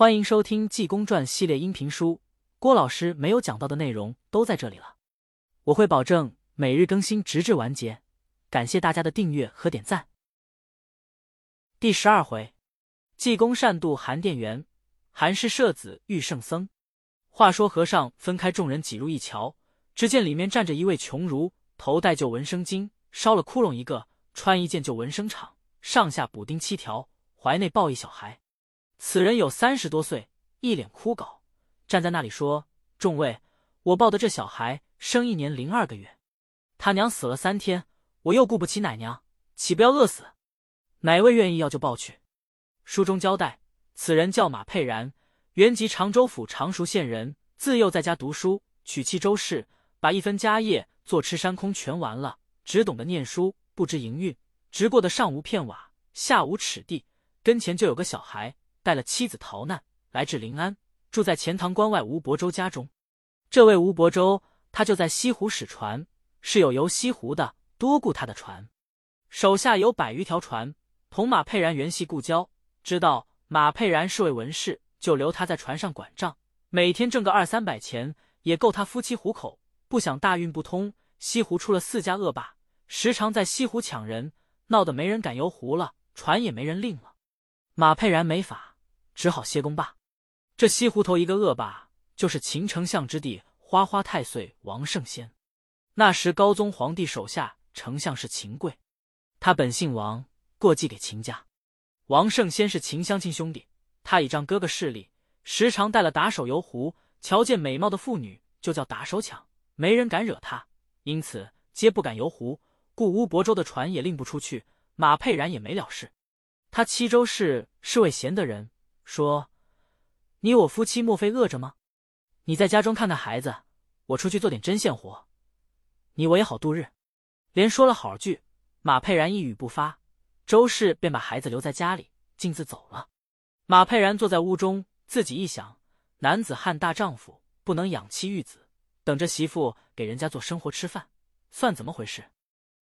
欢迎收听《济公传》系列音频书，郭老师没有讲到的内容都在这里了。我会保证每日更新，直至完结。感谢大家的订阅和点赞。第十二回，济公善渡韩殿元，韩氏舍子遇圣僧。话说和尚分开众人挤入一瞧，只见里面站着一位穷儒，头戴旧纹生巾，烧了窟窿一个，穿一件旧纹生氅，上下补丁七条，怀内抱一小孩。此人有三十多岁，一脸枯槁，站在那里说：“众位，我抱的这小孩生一年零二个月，他娘死了三天，我又顾不起奶娘，岂不要饿死？哪位愿意要就抱去。”书中交代，此人叫马佩然，原籍常州府常熟县人，自幼在家读书，娶妻周氏，把一分家业坐吃山空全完了，只懂得念书，不知营运，直过得上无片瓦，下无尺地，跟前就有个小孩。带了妻子逃难，来至临安，住在钱塘关外吴伯州家中。这位吴伯州，他就在西湖使船，是有游西湖的，多雇他的船，手下有百余条船。同马佩然原系故交，知道马佩然是位文士，就留他在船上管账，每天挣个二三百钱，也够他夫妻糊口。不想大运不通，西湖出了四家恶霸，时常在西湖抢人，闹得没人敢游湖了，船也没人令了。马佩然没法。只好歇工罢。这西湖头一个恶霸，就是秦丞相之弟花花太岁王圣先。那时高宗皇帝手下丞相是秦贵，他本姓王，过继给秦家。王圣先是秦乡亲兄弟，他倚仗哥哥势力，时常带了打手游湖，瞧见美貌的妇女就叫打手抢，没人敢惹他，因此皆不敢游湖。故乌伯州的船也令不出去，马佩然也没了事。他七州氏是位贤德人。说：“你我夫妻莫非饿着吗？你在家中看看孩子，我出去做点针线活，你我也好度日。”连说了好句，马佩然一语不发，周氏便把孩子留在家里，径自走了。马佩然坐在屋中，自己一想：男子汉大丈夫，不能养妻育子，等着媳妇给人家做生活吃饭，算怎么回事？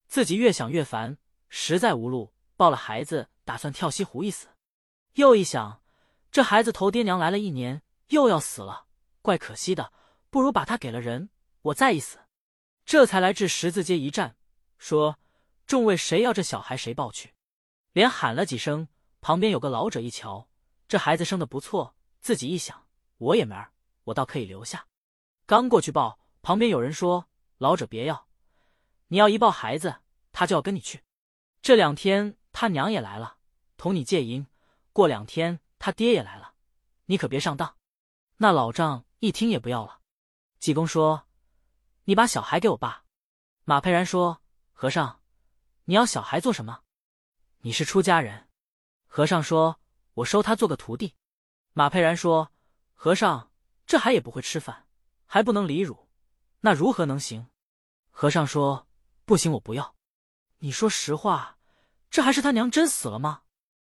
自己越想越烦，实在无路，抱了孩子，打算跳西湖一死。又一想。这孩子头爹娘来了一年，又要死了，怪可惜的。不如把他给了人，我再一死。这才来至十字街一站，说：“众位谁要这小孩，谁抱去。”连喊了几声，旁边有个老者一瞧，这孩子生的不错，自己一想，我也没儿，我倒可以留下。刚过去抱，旁边有人说：“老者别要，你要一抱孩子，他就要跟你去。这两天他娘也来了，同你借银。过两天。”他爹也来了，你可别上当。那老丈一听也不要了。济公说：“你把小孩给我爸。”马佩然说：“和尚，你要小孩做什么？你是出家人。”和尚说：“我收他做个徒弟。”马佩然说：“和尚，这孩也不会吃饭，还不能离乳，那如何能行？”和尚说：“不行，我不要。你说实话，这还是他娘真死了吗？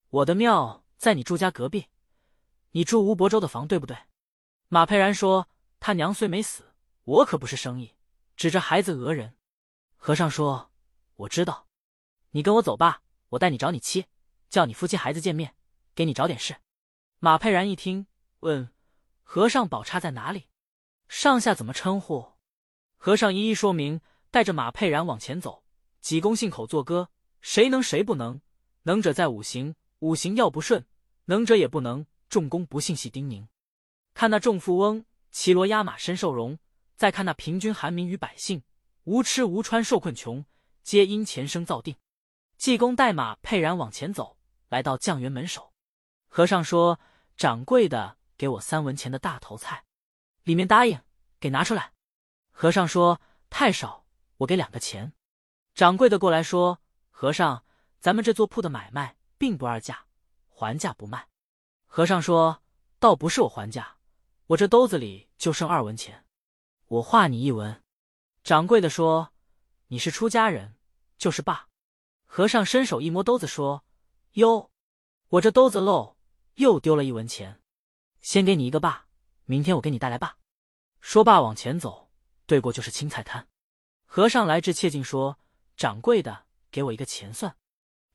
我的庙。”在你住家隔壁，你住吴伯州的房，对不对？马佩然说：“他娘虽没死，我可不是生意，指着孩子讹人。”和尚说：“我知道，你跟我走吧，我带你找你妻，叫你夫妻孩子见面，给你找点事。”马佩然一听，问：“和尚宝刹在哪里？上下怎么称呼？”和尚一一说明，带着马佩然往前走。济公信口作歌：“谁能谁不能？能者在五行。”五行要不顺，能者也不能。众公不信，细丁宁。看那众富翁骑骡压马，身受荣；再看那平均寒民与百姓，无吃无穿，受困穷，皆因前生造定。济公带马佩然往前走，来到酱园门首。和尚说：“掌柜的，给我三文钱的大头菜。”里面答应，给拿出来。和尚说：“太少，我给两个钱。”掌柜的过来说：“和尚，咱们这做铺的买卖。”并不二价，还价不卖。和尚说：“倒不是我还价，我这兜子里就剩二文钱，我画你一文。”掌柜的说：“你是出家人，就是罢。”和尚伸手一摸兜子，说：“哟，我这兜子漏，又丢了一文钱，先给你一个罢，明天我给你带来罢。”说罢往前走，对过就是青菜摊。和尚来至切近，说：“掌柜的，给我一个钱算。”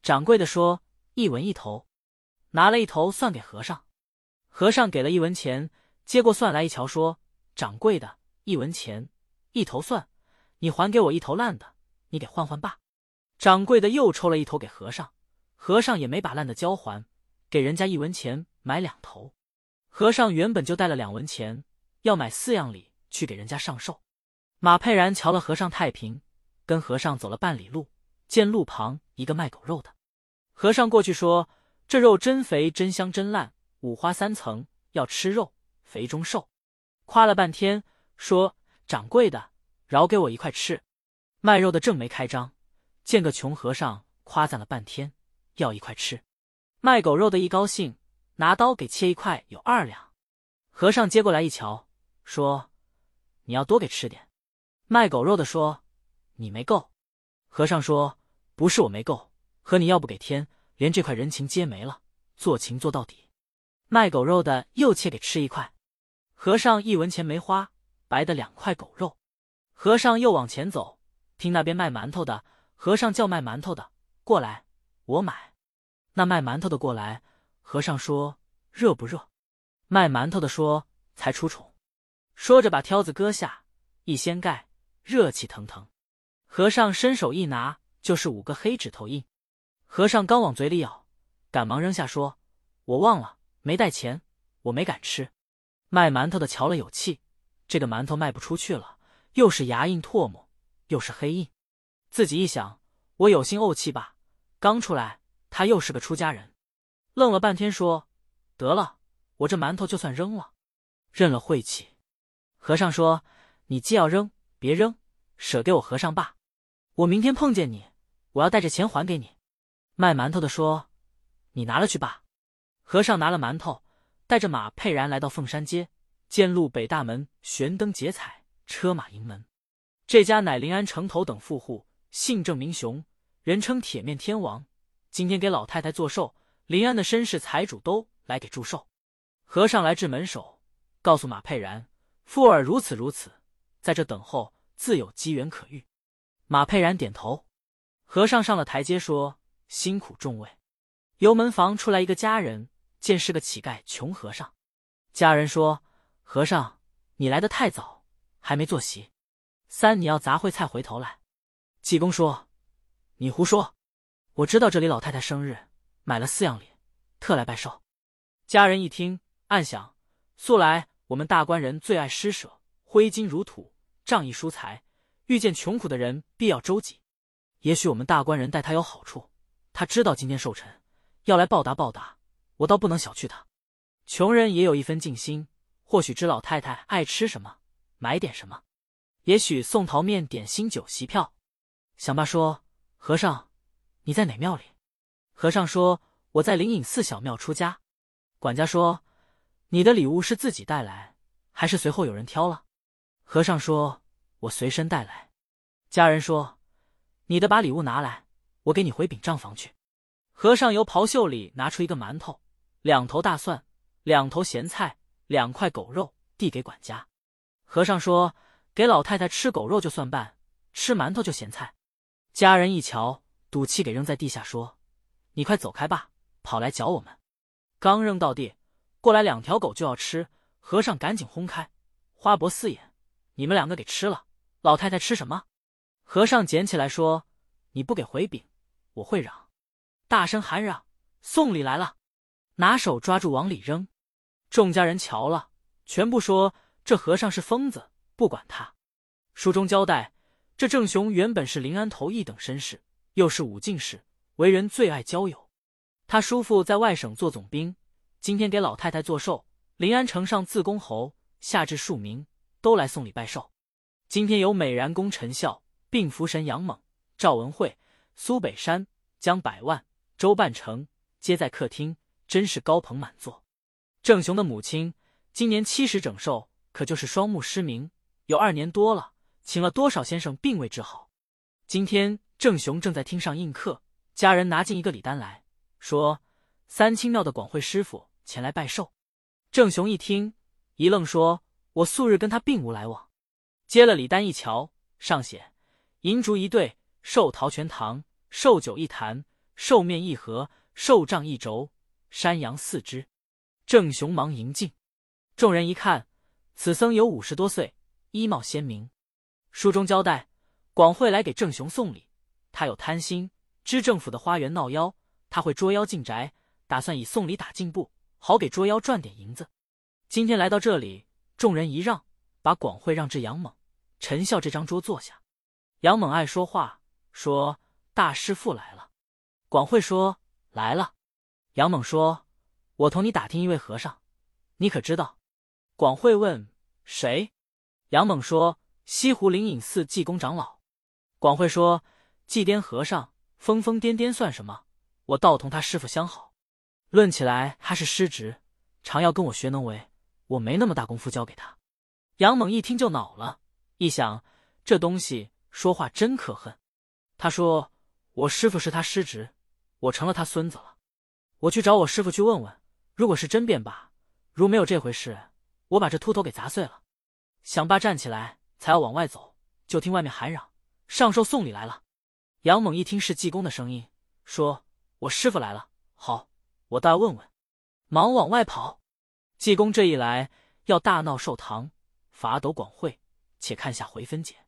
掌柜的说。一文一头，拿了一头算给和尚。和尚给了一文钱，接过蒜来一瞧，说：“掌柜的，一文钱一头蒜，你还给我一头烂的，你给换换吧。”掌柜的又抽了一头给和尚，和尚也没把烂的交还，给人家一文钱买两头。和尚原本就带了两文钱，要买四样礼去给人家上寿。马佩然瞧了和尚太平，跟和尚走了半里路，见路旁一个卖狗肉的，和尚过去说：“这肉真肥，真香，真烂。”五花三层，要吃肉，肥中瘦。夸了半天，说：“掌柜的，饶给我一块吃。”卖肉的正没开张，见个穷和尚夸赞了半天，要一块吃。卖狗肉的一高兴，拿刀给切一块，有二两。和尚接过来一瞧，说：“你要多给吃点。”卖狗肉的说：“你没够。”和尚说：“不是我没够，和你要不给天，连这块人情皆没了。做情做到底。”卖狗肉的又切给吃一块，和尚一文钱没花，白的两块狗肉。和尚又往前走，听那边卖馒头的，和尚叫卖馒头的过来，我买。那卖馒头的过来，和尚说热不热？卖馒头的说才出宠。说着把挑子搁下，一掀盖，热气腾腾。和尚伸手一拿，就是五个黑指头印。和尚刚往嘴里咬，赶忙扔下说：“我忘了。”没带钱，我没敢吃。卖馒头的瞧了有气，这个馒头卖不出去了，又是牙印唾沫，又是黑印。自己一想，我有心怄气吧。刚出来，他又是个出家人，愣了半天，说：“得了，我这馒头就算扔了，认了晦气。”和尚说：“你既要扔，别扔，舍给我和尚罢。我明天碰见你，我要带着钱还给你。”卖馒头的说：“你拿了去吧。”和尚拿了馒头，带着马佩然来到凤山街，见路北大门悬灯结彩，车马迎门。这家乃临安城头等富户，姓郑名雄，人称铁面天王。今天给老太太做寿，临安的绅士财主都来给祝寿。和尚来至门首，告诉马佩然，富儿如此如此，在这等候，自有机缘可遇。马佩然点头。和尚上了台阶，说：“辛苦众位。”由门房出来一个家人。见是个乞丐穷和尚，家人说：“和尚，你来的太早，还没坐席。三，你要杂烩菜回头来。”济公说：“你胡说！我知道这里老太太生日，买了四样礼，特来拜寿。”家人一听，暗想：素来我们大官人最爱施舍，挥金如土，仗义疏财，遇见穷苦的人必要周济。也许我们大官人待他有好处，他知道今天寿辰，要来报答报答。我倒不能小觑他，穷人也有一分尽心，或许知老太太爱吃什么，买点什么，也许送桃面、点心、酒席票。想罢说：“和尚，你在哪庙里？”和尚说：“我在灵隐寺小庙出家。”管家说：“你的礼物是自己带来，还是随后有人挑了？”和尚说：“我随身带来。”家人说：“你的把礼物拿来，我给你回禀账房去。”和尚由袍袖里拿出一个馒头。两头大蒜，两头咸菜，两块狗肉，递给管家。和尚说：“给老太太吃狗肉就算半，吃馒头就咸菜。”家人一瞧，赌气给扔在地下，说：“你快走开吧，跑来搅我们。”刚扔到地，过来两条狗就要吃。和尚赶紧轰开，花脖四眼：“你们两个给吃了，老太太吃什么？”和尚捡起来说：“你不给回禀，我会嚷，大声喊嚷，送礼来了。”拿手抓住往里扔，众家人瞧了，全部说这和尚是疯子，不管他。书中交代，这郑雄原本是临安头一等绅士，又是武进士，为人最爱交友。他叔父在外省做总兵，今天给老太太做寿，临安城上自公侯，下至庶民，都来送礼拜寿。今天有美髯公陈孝、并福神杨猛、赵文慧、苏北山、江百万、周半城，皆在客厅。真是高朋满座。郑雄的母亲今年七十整寿，可就是双目失明，有二年多了，请了多少先生并未治好。今天郑雄正在厅上应客，家人拿进一个礼单来说：“三清庙的广慧师傅前来拜寿。”郑雄一听，一愣，说：“我素日跟他并无来往。”接了礼单一瞧，上写：“银烛一对，寿桃全堂，寿酒一坛，寿面一盒，寿杖一轴。”山羊四只，郑雄忙迎进，众人一看，此僧有五十多岁，衣帽鲜明。书中交代，广惠来给郑雄送礼，他有贪心，知政府的花园闹妖，他会捉妖进宅，打算以送礼打进步，好给捉妖赚点银子。今天来到这里，众人一让，把广惠让至杨猛、陈笑这张桌坐下。杨猛爱说话，说：“大师父来了。”广惠说：“来了。”杨猛说：“我同你打听一位和尚，你可知道？”广惠问：“谁？”杨猛说：“西湖灵隐寺济公长老。”广惠说：“济癫和尚疯疯癫癫算什么？我倒同他师傅相好。论起来，他是师侄，常要跟我学能为，我没那么大功夫教给他。”杨猛一听就恼了，一想这东西说话真可恨。他说：“我师傅是他师侄，我成了他孙子了。”我去找我师傅去问问，如果是真便罢；如没有这回事，我把这秃头给砸碎了。想罢站起来，才要往外走，就听外面喊嚷：“上寿送礼来了！”杨猛一听是济公的声音，说：“我师傅来了，好，我倒要问问。”忙往外跑。济公这一来，要大闹寿堂，罚斗广会，且看下回分解。